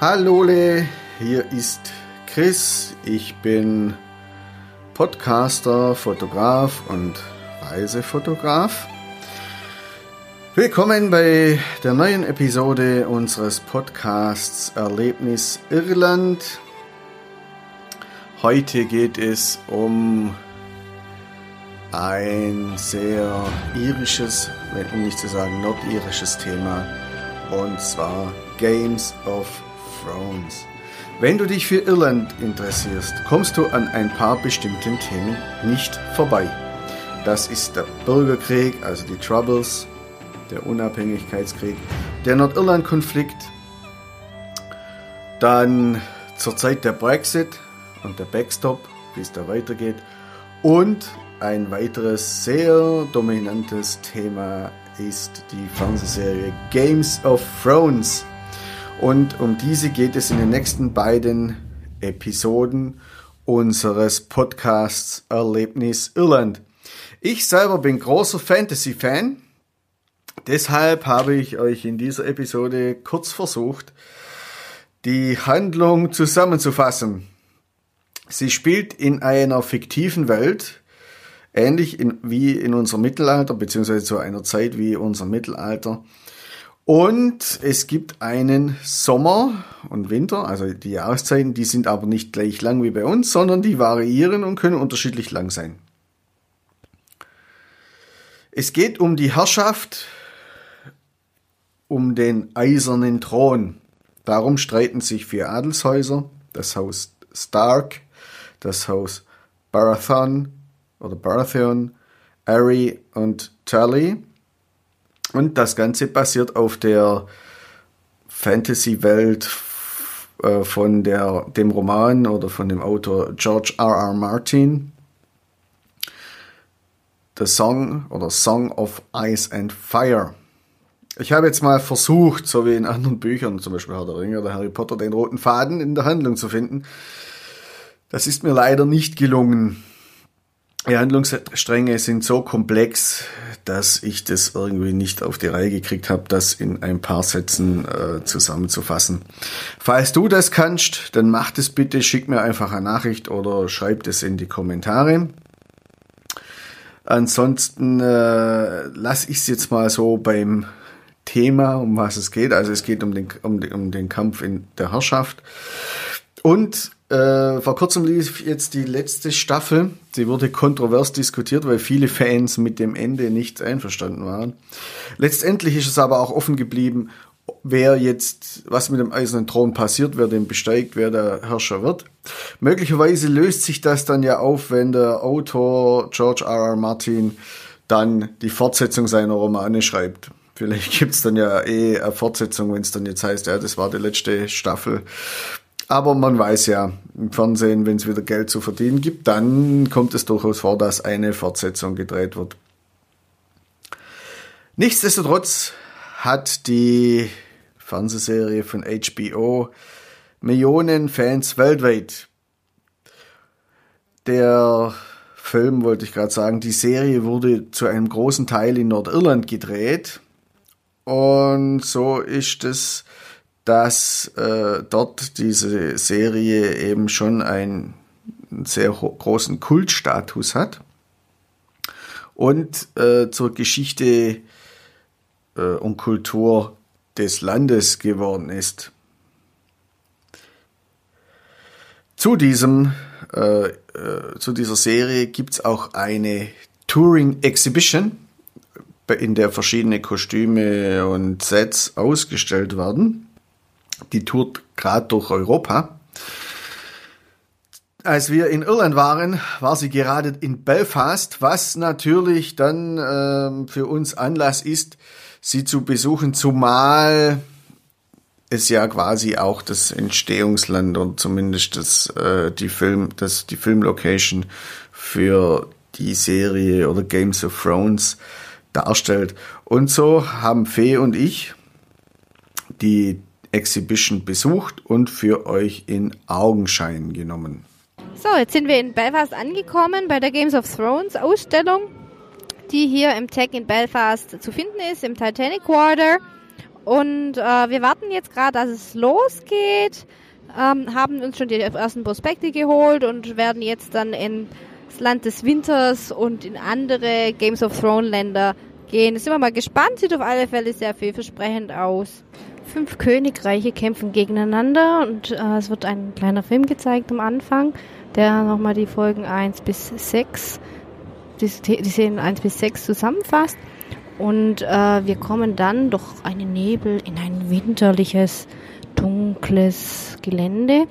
Hallole, hier ist Chris. Ich bin Podcaster, Fotograf und Reisefotograf. Willkommen bei der neuen Episode unseres Podcasts Erlebnis Irland. Heute geht es um ein sehr irisches, um nicht zu sagen nordirisches Thema, und zwar Games of Thrones. Wenn du dich für Irland interessierst, kommst du an ein paar bestimmten Themen nicht vorbei. Das ist der Bürgerkrieg, also die Troubles, der Unabhängigkeitskrieg, der Nordirland-Konflikt, dann zur Zeit der Brexit und der Backstop, wie es da weitergeht, und ein weiteres sehr dominantes Thema ist die Fernsehserie Games of Thrones. Und um diese geht es in den nächsten beiden Episoden unseres Podcasts Erlebnis Irland. Ich selber bin großer Fantasy-Fan. Deshalb habe ich euch in dieser Episode kurz versucht, die Handlung zusammenzufassen. Sie spielt in einer fiktiven Welt, ähnlich in, wie in unserem Mittelalter, beziehungsweise zu einer Zeit wie unser Mittelalter. Und es gibt einen Sommer und Winter, also die Jahreszeiten, die sind aber nicht gleich lang wie bei uns, sondern die variieren und können unterschiedlich lang sein. Es geht um die Herrschaft, um den eisernen Thron. Darum streiten sich vier Adelshäuser, das Haus Stark, das Haus Baratheon oder Baratheon, Ari und Tully. Und das Ganze basiert auf der Fantasy-Welt äh, von der, dem Roman oder von dem Autor George R. R. Martin. The Song oder Song of Ice and Fire. Ich habe jetzt mal versucht, so wie in anderen Büchern, zum Beispiel Herr der Ringe oder Harry Potter, den roten Faden in der Handlung zu finden. Das ist mir leider nicht gelungen. Die Handlungsstränge sind so komplex, dass ich das irgendwie nicht auf die Reihe gekriegt habe, das in ein paar Sätzen äh, zusammenzufassen. Falls du das kannst, dann mach das bitte, schick mir einfach eine Nachricht oder schreib es in die Kommentare. Ansonsten äh, lasse ich es jetzt mal so beim Thema, um was es geht. Also es geht um den, um, um den Kampf in der Herrschaft. Und äh, vor kurzem lief jetzt die letzte Staffel. Sie wurde kontrovers diskutiert, weil viele Fans mit dem Ende nicht einverstanden waren. Letztendlich ist es aber auch offen geblieben, wer jetzt, was mit dem Eisernen Thron passiert, wer den besteigt, wer der Herrscher wird. Möglicherweise löst sich das dann ja auf, wenn der Autor George R. R. Martin dann die Fortsetzung seiner Romane schreibt. Vielleicht gibt's dann ja eh eine Fortsetzung, wenn es dann jetzt heißt, ja, das war die letzte Staffel. Aber man weiß ja im Fernsehen, wenn es wieder Geld zu verdienen gibt, dann kommt es durchaus vor, dass eine Fortsetzung gedreht wird. Nichtsdestotrotz hat die Fernsehserie von HBO Millionen Fans weltweit. Der Film, wollte ich gerade sagen, die Serie wurde zu einem großen Teil in Nordirland gedreht. Und so ist es dass äh, dort diese Serie eben schon einen sehr großen Kultstatus hat und äh, zur Geschichte äh, und Kultur des Landes geworden ist. Zu diesem äh, äh, zu dieser Serie gibt es auch eine Touring Exhibition, in der verschiedene Kostüme und Sets ausgestellt werden. Die tourt gerade durch Europa. Als wir in Irland waren, war sie gerade in Belfast, was natürlich dann äh, für uns Anlass ist, sie zu besuchen, zumal es ja quasi auch das Entstehungsland oder zumindest das, äh, die Film, das, die Filmlocation für die Serie oder Games of Thrones darstellt. Und so haben Fee und ich die Exhibition besucht und für euch in Augenschein genommen. So, jetzt sind wir in Belfast angekommen bei der Games of Thrones Ausstellung, die hier im Tech in Belfast zu finden ist, im Titanic Quarter. Und äh, wir warten jetzt gerade, dass es losgeht. Ähm, haben uns schon die ersten Prospekte geholt und werden jetzt dann ins Land des Winters und in andere Games of Thrones Länder gehen. Sind wir mal gespannt, sieht auf alle Fälle sehr vielversprechend aus. Fünf Königreiche kämpfen gegeneinander und äh, es wird ein kleiner Film gezeigt am Anfang, der nochmal die Folgen 1 bis 6, die, die Szenen 1 bis 6 zusammenfasst. Und äh, wir kommen dann durch einen Nebel in ein winterliches, dunkles Gelände.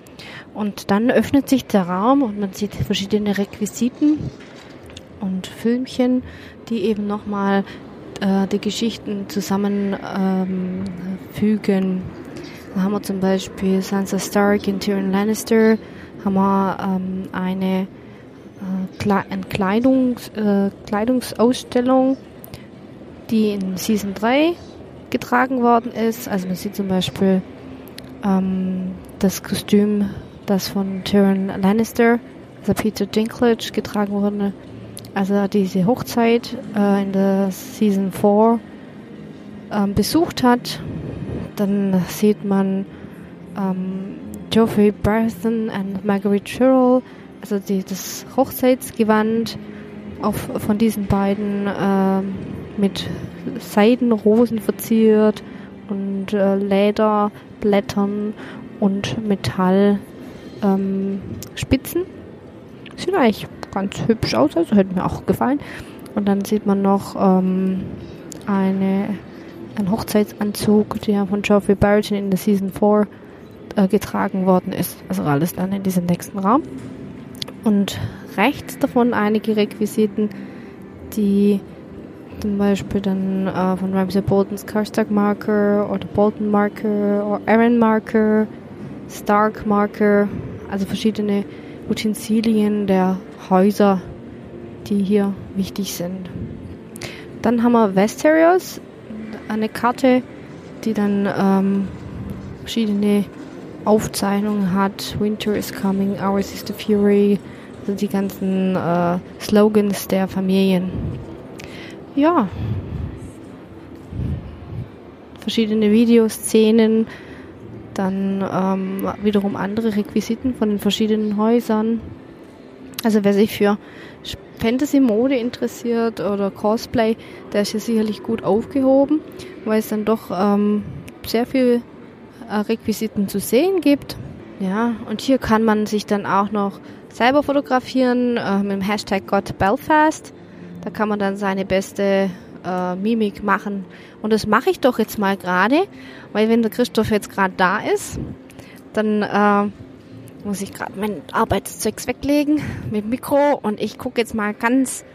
Und dann öffnet sich der Raum und man sieht verschiedene Requisiten und Filmchen, die eben nochmal äh, die Geschichten zusammenfügen. Ähm, da haben wir zum Beispiel Sansa Stark und Tyrion Lannister, haben wir ähm, eine, äh, Kleidungs, äh, Kleidungsausstellung die in Season 3 getragen worden ist. Also man sieht zum Beispiel ähm, das Kostüm, das von Tyrion Lannister, also Peter Dinklage, getragen wurde. Also diese Hochzeit äh, in der Season 4 ähm, besucht hat. Dann sieht man ähm, Geoffrey Barthen und Marguerite Sherrill, also die, das Hochzeitsgewand auf, von diesen beiden ähm, mit Seidenrosen verziert und äh, Lederblättern und Metallspitzen. Ähm, Sieht eigentlich ganz hübsch aus, also hätte mir auch gefallen. Und dann sieht man noch ähm, eine, einen Hochzeitsanzug, der von Geoffrey Barrington in der Season 4 äh, getragen worden ist. Also alles dann in diesem nächsten Raum. Und rechts davon einige Requisiten, die zum Beispiel dann äh, von Ramsay Boltons Karstag Marker oder Bolton Marker oder Aaron Marker, Stark Marker, also verschiedene Utensilien der Häuser, die hier wichtig sind. Dann haben wir Westeros, eine Karte, die dann ähm, verschiedene Aufzeichnungen hat. Winter is coming, ours is the fury, also die ganzen äh, Slogans der Familien ja, verschiedene Videoszenen, dann ähm, wiederum andere Requisiten von den verschiedenen Häusern. Also wer sich für Fantasy-Mode interessiert oder Cosplay, der ist ja sicherlich gut aufgehoben, weil es dann doch ähm, sehr viel äh, Requisiten zu sehen gibt. Ja, und hier kann man sich dann auch noch selber fotografieren äh, mit dem Hashtag GotBelfast. Da kann man dann seine beste äh, Mimik machen. Und das mache ich doch jetzt mal gerade, weil wenn der Christoph jetzt gerade da ist, dann äh, muss ich gerade mein Arbeitszeugs weglegen mit Mikro und ich gucke jetzt mal ganz,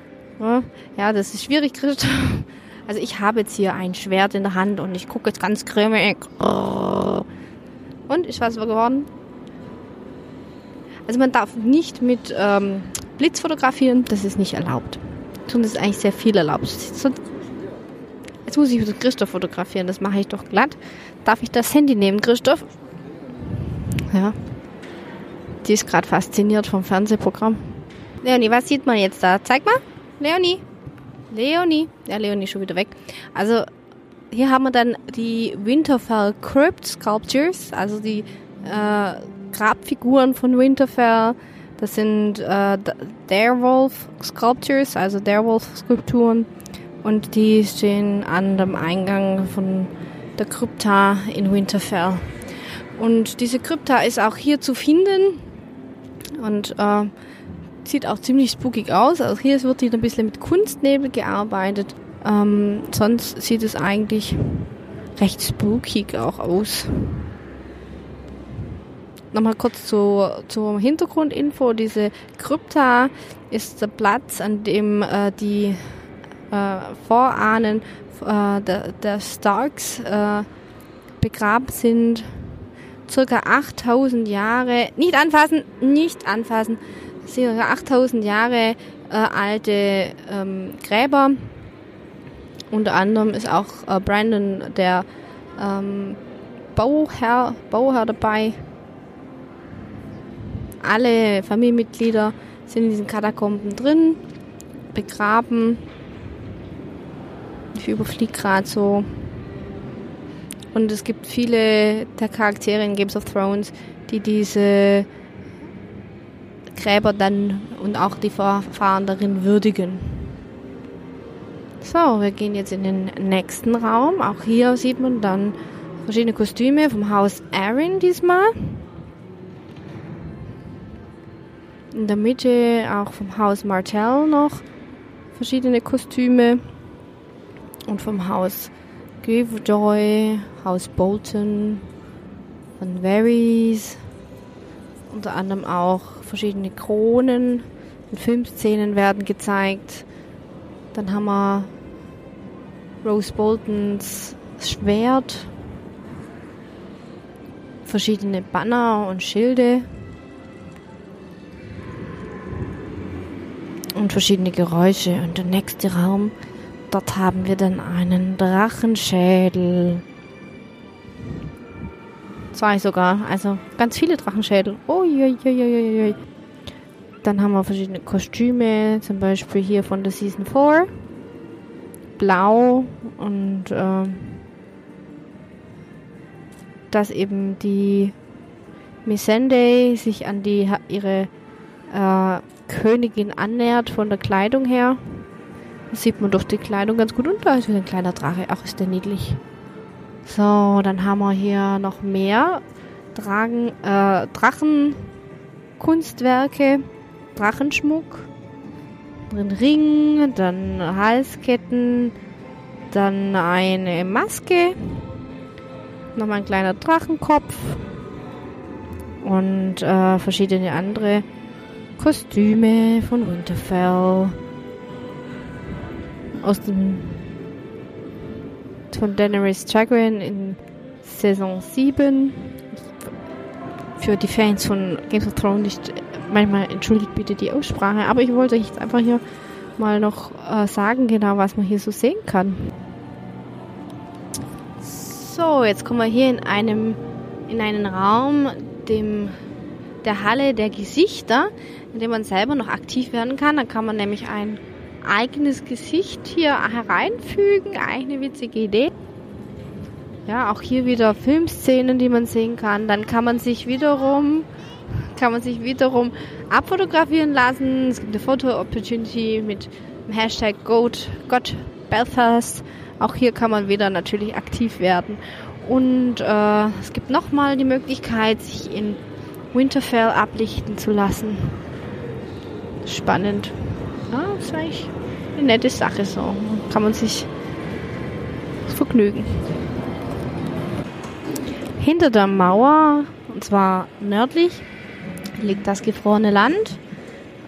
äh, ja, das ist schwierig, Christoph. Also ich habe jetzt hier ein Schwert in der Hand und ich gucke jetzt ganz grimmig. Und ist was geworden? Also man darf nicht mit ähm, Blitz fotografieren, das ist nicht erlaubt tun, ist eigentlich sehr viel erlaubt. Jetzt muss ich Christoph fotografieren, das mache ich doch glatt. Darf ich das Handy nehmen, Christoph? Ja. Die ist gerade fasziniert vom Fernsehprogramm. Leonie, was sieht man jetzt da? Zeig mal. Leonie. Leonie. Ja, Leonie ist schon wieder weg. Also, hier haben wir dann die Winterfell Crypt Sculptures, also die äh, Grabfiguren von Winterfell das sind äh, Darewolf Sculptures, also Darewolf Skulpturen. Und die stehen an dem Eingang von der Krypta in Winterfell. Und diese Krypta ist auch hier zu finden und äh, sieht auch ziemlich spookig aus. Also hier wird hier ein bisschen mit Kunstnebel gearbeitet. Ähm, sonst sieht es eigentlich recht spookig auch aus. Nochmal kurz zu, zur Hintergrundinfo. Diese Krypta ist der Platz, an dem äh, die Vorahnen äh, der, der, Starks äh, begraben sind. Circa 8000 Jahre, nicht anfassen, nicht anfassen, circa 8000 Jahre äh, alte ähm, Gräber. Unter anderem ist auch äh, Brandon der ähm, Bauherr, Bauherr dabei alle Familienmitglieder sind in diesen Katakomben drin, begraben. Ich überfliege gerade so. Und es gibt viele der Charaktere in Games of Thrones, die diese Gräber dann und auch die Verfahren darin würdigen. So, wir gehen jetzt in den nächsten Raum. Auch hier sieht man dann verschiedene Kostüme vom Haus Aaron diesmal. In der Mitte auch vom Haus Martell noch verschiedene Kostüme. Und vom Haus Givejoy, Haus Bolton, von Varys. Unter anderem auch verschiedene Kronen und Filmszenen werden gezeigt. Dann haben wir Rose Boltons Schwert, verschiedene Banner und Schilde und verschiedene Geräusche. Und der nächste Raum, dort haben wir dann einen Drachenschädel. Zwei sogar, also ganz viele Drachenschädel. Uiuiuiui. Dann haben wir verschiedene Kostüme, zum Beispiel hier von der Season 4. Blau und äh, dass eben die Missandei sich an die ihre äh, Königin annähert von der Kleidung her. Sieht man durch die Kleidung ganz gut. Und da ist wieder ein kleiner Drache. Ach, ist der niedlich. So, dann haben wir hier noch mehr Dragen, äh, Drachenkunstwerke. Drachenschmuck, ein Ring, dann Halsketten, dann eine Maske, nochmal ein kleiner Drachenkopf und äh, verschiedene andere Kostüme von Winterfell aus dem von Daenerys Chagrin in Saison 7 für die Fans von Games of Thrones nicht manchmal entschuldigt bitte die Aussprache, aber ich wollte jetzt einfach hier mal noch äh, sagen, genau was man hier so sehen kann. So, jetzt kommen wir hier in einem in einen Raum, dem der Halle der Gesichter, in dem man selber noch aktiv werden kann. Da kann man nämlich ein eigenes Gesicht hier hereinfügen, eine witzige Idee. Ja, auch hier wieder Filmszenen, die man sehen kann. Dann kann man sich wiederum kann man sich wiederum abfotografieren lassen. Es gibt eine Foto-Opportunity mit dem Hashtag Goat, God Belfast. Auch hier kann man wieder natürlich aktiv werden. Und äh, es gibt nochmal die Möglichkeit, sich in Winterfell ablichten zu lassen. Spannend. Ja, das ist eigentlich eine nette Sache so. Kann man sich vergnügen. Hinter der Mauer, und zwar nördlich, liegt das gefrorene Land.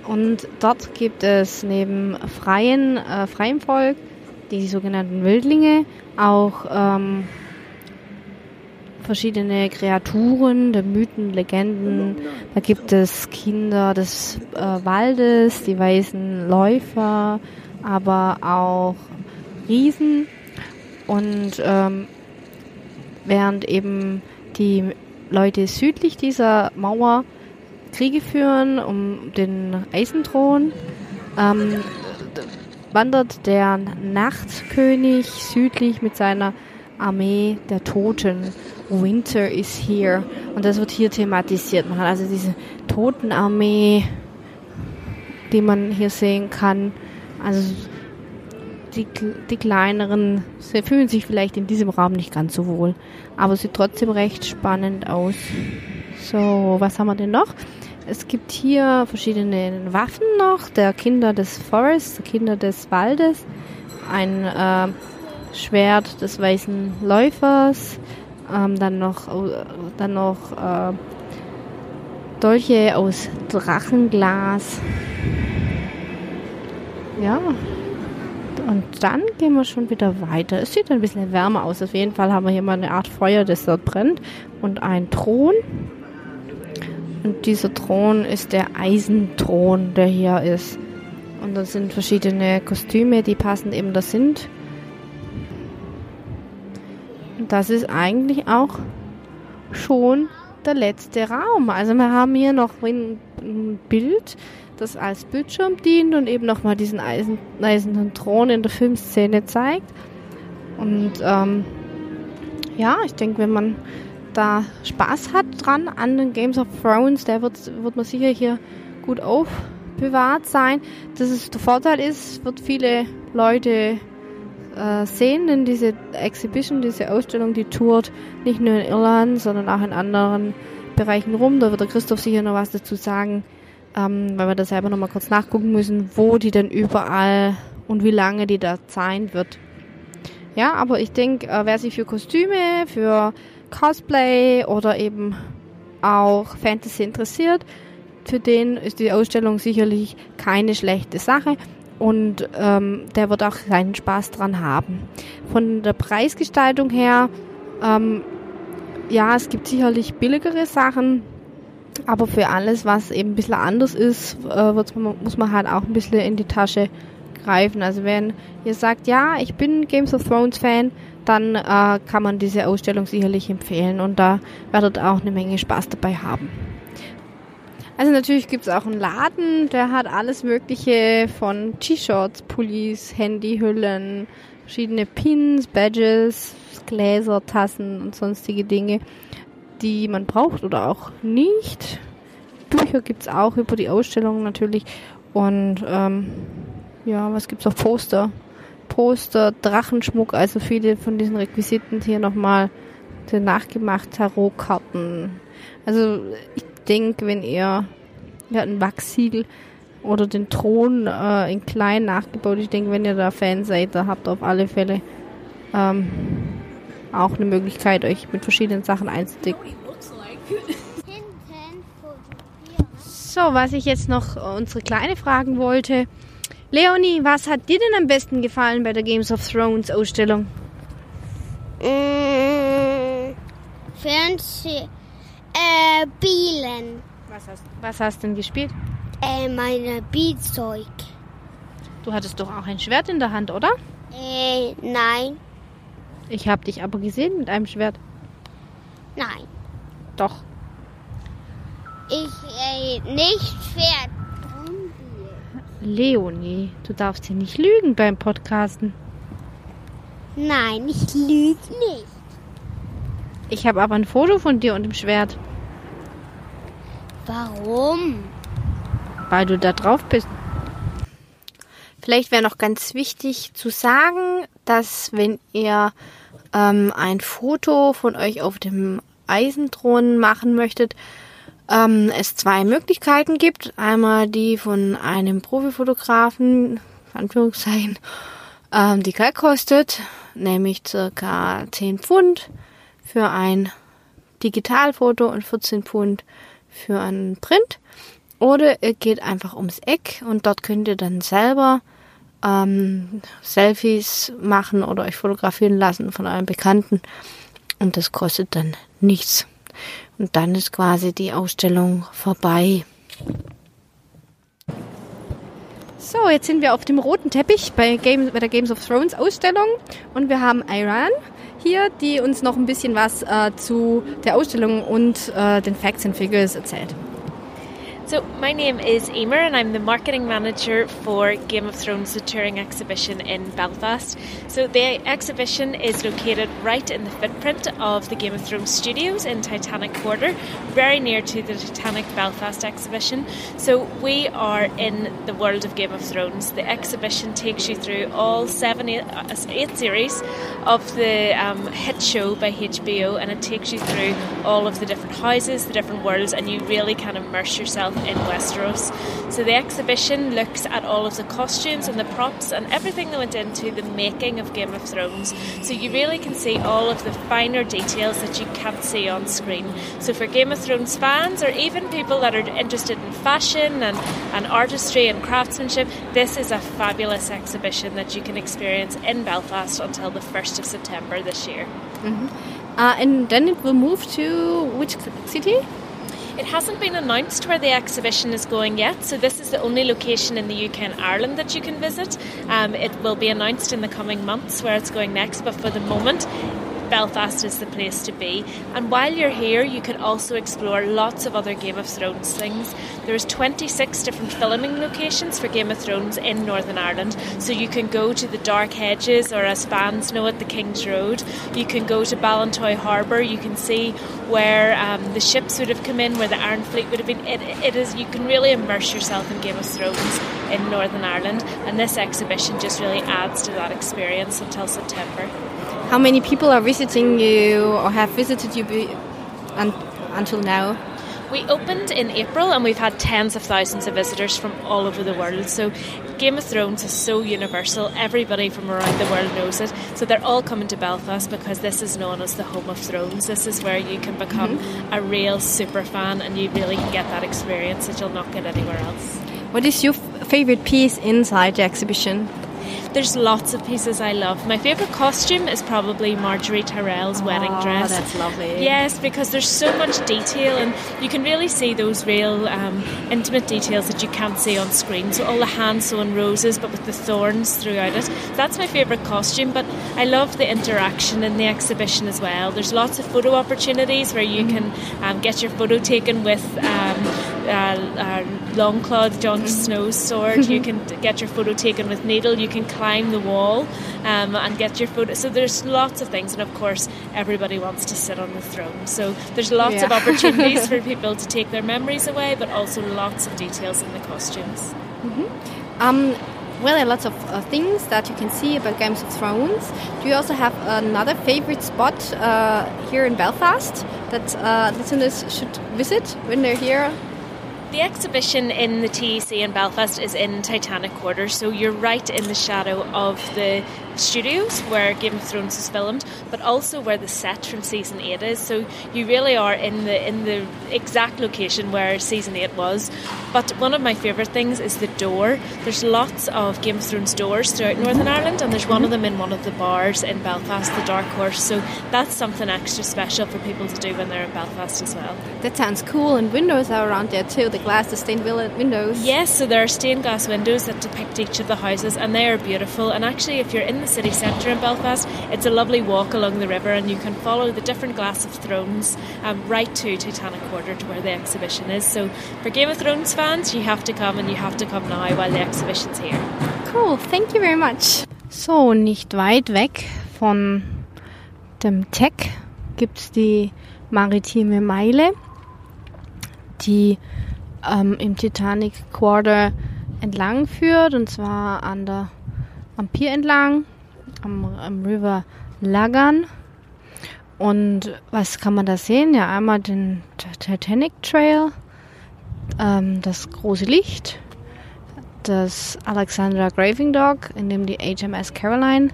Und dort gibt es neben freien, äh, freiem Volk, die sogenannten Wildlinge, auch ähm, verschiedene Kreaturen, der Mythen, Legenden. Da gibt es Kinder des äh, Waldes, die weißen Läufer, aber auch Riesen. Und ähm, während eben die Leute südlich dieser Mauer Kriege führen um den Eisenthron, ähm, wandert der Nachtkönig südlich mit seiner Armee der Toten. Winter is here. Und das wird hier thematisiert. Man hat also diese Totenarmee, die man hier sehen kann. Also die, die kleineren sie fühlen sich vielleicht in diesem Raum nicht ganz so wohl. Aber sieht trotzdem recht spannend aus. So, was haben wir denn noch? Es gibt hier verschiedene Waffen noch, der Kinder des Forests, der Kinder des Waldes, ein äh, Schwert des weißen Läufers, ähm, dann noch, dann noch äh, Dolche aus Drachenglas. Ja, und dann gehen wir schon wieder weiter. Es sieht ein bisschen wärmer aus. Auf jeden Fall haben wir hier mal eine Art Feuer, das dort brennt. Und ein Thron. Und dieser Thron ist der Eisenthron, der hier ist. Und da sind verschiedene Kostüme, die passend eben da sind. Das ist eigentlich auch schon der letzte Raum. Also wir haben hier noch ein, Bild, das als Bildschirm dient und eben nochmal diesen Eisen, eisernen Thron in der Filmszene zeigt. Und ähm, ja, ich denke, wenn man da Spaß hat dran an den Games of Thrones, der wird, wird man sicher hier gut aufbewahrt sein. Das ist der Vorteil ist, wird viele Leute äh, sehen, denn diese Exhibition, diese Ausstellung, die tourt nicht nur in Irland, sondern auch in anderen Bereichen rum. Da wird der Christoph sicher noch was dazu sagen, ähm, weil wir da selber noch mal kurz nachgucken müssen, wo die denn überall und wie lange die da sein wird. Ja, aber ich denke, äh, wer sich für Kostüme, für Cosplay oder eben auch Fantasy interessiert, für den ist die Ausstellung sicherlich keine schlechte Sache und ähm, der wird auch seinen Spaß dran haben. Von der Preisgestaltung her, ähm, ja, es gibt sicherlich billigere Sachen, aber für alles, was eben ein bisschen anders ist, äh, muss man halt auch ein bisschen in die Tasche greifen. Also wenn ihr sagt, ja, ich bin Games of Thrones Fan, dann äh, kann man diese Ausstellung sicherlich empfehlen und da werdet auch eine Menge Spaß dabei haben. Also natürlich gibt es auch einen Laden, der hat alles Mögliche von T-Shirts, Pullis, Handyhüllen, verschiedene Pins, Badges, Gläser, Tassen und sonstige Dinge, die man braucht oder auch nicht. Bücher gibt es auch über die Ausstellung natürlich und ähm, ja, was gibt's noch? Poster. Poster, Drachenschmuck, also viele von diesen Requisiten hier nochmal nachgemacht, Tarotkarten. Also ich denke, wenn ihr ja, ein Wachsiegel oder den Thron äh, in klein nachgebaut, ich denke, wenn ihr da Fan seid, da habt ihr auf alle Fälle ähm, auch eine Möglichkeit, euch mit verschiedenen Sachen einzudecken. So, was ich jetzt noch unsere Kleine fragen wollte, Leonie, was hat dir denn am besten gefallen bei der Games of Thrones Ausstellung? Mmh, Fernseh, äh, Bielen. Was hast, was hast denn gespielt? Äh, meine Beatzeug. Du hattest doch auch ein Schwert in der Hand, oder? Äh, nein. Ich habe dich aber gesehen mit einem Schwert. Nein. Doch. Ich, äh, nicht Pferd. Leonie, du darfst hier nicht lügen beim Podcasten. Nein, ich lüge nicht. Ich habe aber ein Foto von dir und dem Schwert. Warum? Weil du da drauf bist. Vielleicht wäre noch ganz wichtig zu sagen, dass wenn ihr ähm, ein Foto von euch auf dem Eisenthron machen möchtet, ähm, es zwei Möglichkeiten gibt. Einmal die von einem Profifotografen, Anführungszeichen, ähm, die Geld kostet, nämlich circa 10 Pfund für ein Digitalfoto und 14 Pfund für einen Print. Oder ihr geht einfach ums Eck und dort könnt ihr dann selber ähm, Selfies machen oder euch fotografieren lassen von euren Bekannten. Und das kostet dann nichts. Und dann ist quasi die Ausstellung vorbei. So, jetzt sind wir auf dem roten Teppich bei, Game, bei der Games of Thrones Ausstellung und wir haben Iran hier, die uns noch ein bisschen was äh, zu der Ausstellung und äh, den Facts and Figures erzählt. So, my name is Emer, and I'm the marketing manager for Game of Thrones The Touring Exhibition in Belfast. So, the exhibition is located right in the footprint of the Game of Thrones studios in Titanic Quarter, very near to the Titanic Belfast exhibition. So, we are in the world of Game of Thrones. The exhibition takes you through all seven, eight, uh, eight series of the um, hit show by HBO, and it takes you through all of the different houses, the different worlds, and you really can immerse yourself in Westeros. So the exhibition looks at all of the costumes and the props and everything that went into the making of Game of Thrones. So you really can see all of the finer details that you can't see on screen. So for Game of Thrones fans or even people that are interested in fashion and, and artistry and craftsmanship, this is a fabulous exhibition that you can experience in Belfast until the 1st of September this year. Mm-hmm. Uh, and then it will move to which city? It hasn't been announced where the exhibition is going yet, so this is the only location in the UK and Ireland that you can visit. Um, it will be announced in the coming months where it's going next, but for the moment, Belfast is the place to be. And while you're here, you can also explore lots of other Game of Thrones things. There's 26 different filming locations for Game of Thrones in Northern Ireland. So you can go to the Dark Hedges, or as fans know it, the King's Road. You can go to Ballantoy Harbour. You can see where um, the ships would have come in, where the Iron Fleet would have been. It, it is. You can really immerse yourself in Game of Thrones in Northern Ireland, and this exhibition just really adds to that experience until September. How many people are visiting you or have visited you be, un, until now? We opened in April and we've had tens of thousands of visitors from all over the world. So Game of Thrones is so universal. Everybody from around the world knows it. So they're all coming to Belfast because this is known as the home of Thrones. This is where you can become mm-hmm. a real super fan and you really can get that experience that you'll not get anywhere else. What is your favorite piece inside the exhibition? There's lots of pieces I love. My favourite costume is probably Marjorie Tyrell's oh, wedding dress. that's lovely. Yes, because there's so much detail and you can really see those real um, intimate details that you can't see on screen. So all the hand sewn roses, but with the thorns throughout it. That's my favourite costume. But I love the interaction in the exhibition as well. There's lots of photo opportunities where you can um, get your photo taken with um, uh, uh, Longclaw, mm-hmm. Snow's sword. you can get your photo taken with Needle. You can climb the wall um, and get your photo. So there's lots of things, and of course, everybody wants to sit on the throne. So there's lots yeah. of opportunities for people to take their memories away, but also lots of details in the costumes. Mm-hmm. Um, well, there are lots of uh, things that you can see about Games of Thrones. Do you also have another favorite spot uh, here in Belfast that uh, listeners should visit when they're here? The exhibition in the TEC in Belfast is in Titanic Quarter, so you're right in the shadow of the studios where Game of Thrones was filmed, but also where the set from season eight is. So you really are in the in the exact location where season eight was. But one of my favourite things is the door. There's lots of Game of Thrones doors throughout Northern Ireland, and there's one of them in one of the bars in Belfast, the Dark Horse. So that's something extra special for people to do when they're in Belfast as well. That sounds cool, and windows are around there too. The glass, the stained windows. Yes, so there are stained glass windows that depict each of the houses, and they are beautiful. And actually, if you're in the city centre in Belfast. It's a lovely walk along the river, and you can follow the different glass of thrones um, right to Titanic Quarter to where the exhibition is. So, for Game of Thrones fans, you have to come and you have to come now while the exhibition's here. Cool, thank you very much. So, nicht weit weg von dem Tech gibt es die maritime Meile, die ähm, im Titanic Quarter entlang führt und zwar an der am Pier entlang am, am River Lagan. Und was kann man da sehen? Ja, einmal den Titanic Trail, ähm, das große Licht, das Alexandra Graving Dock, in dem die HMS Caroline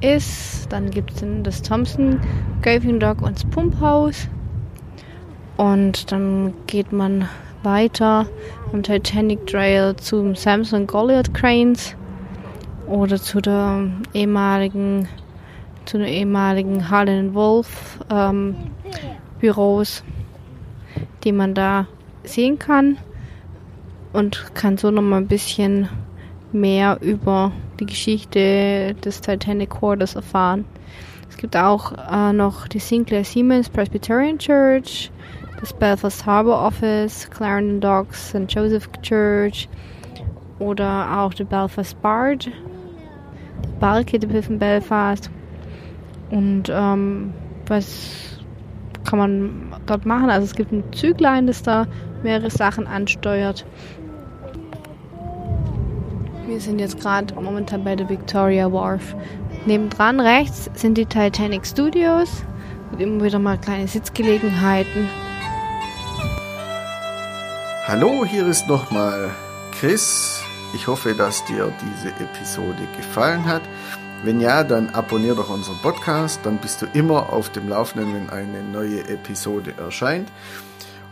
ist. Dann gibt es das Thompson Graving Dock und das Pumphaus. Und dann geht man weiter am Titanic Trail zum Samsung Goliath Cranes oder zu der ehemaligen, zu den ehemaligen Harlan Wolf ähm, Büros, die man da sehen kann und kann so noch mal ein bisschen mehr über die Geschichte des Titanic Quarters erfahren. Es gibt auch äh, noch die Sinclair Siemens Presbyterian Church, das Belfast Harbor Office, Clarendon Docks, St. Joseph Church oder auch die Belfast Bard Barricade von Belfast. Und ähm, was kann man dort machen? Also es gibt ein Züglein, das da mehrere Sachen ansteuert. Wir sind jetzt gerade momentan bei der Victoria Wharf. Nebendran rechts sind die Titanic Studios und immer wieder mal kleine Sitzgelegenheiten. Hallo, hier ist nochmal Chris ich hoffe, dass dir diese Episode gefallen hat. Wenn ja, dann abonniere doch unseren Podcast, dann bist du immer auf dem Laufenden, wenn eine neue Episode erscheint.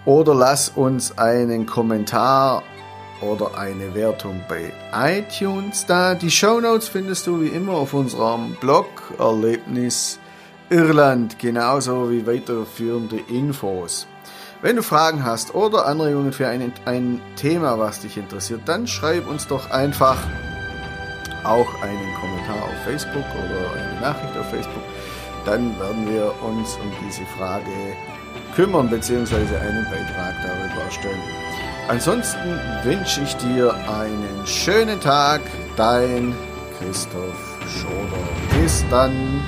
Oder lass uns einen Kommentar oder eine Wertung bei iTunes da. Die Show Notes findest du wie immer auf unserem Blog Erlebnis Irland, genauso wie weiterführende Infos. Wenn du Fragen hast oder Anregungen für ein, ein Thema, was dich interessiert, dann schreib uns doch einfach auch einen Kommentar auf Facebook oder eine Nachricht auf Facebook. Dann werden wir uns um diese Frage kümmern bzw. einen Beitrag darüber erstellen. Ansonsten wünsche ich dir einen schönen Tag, dein Christoph Schoder. Bis dann.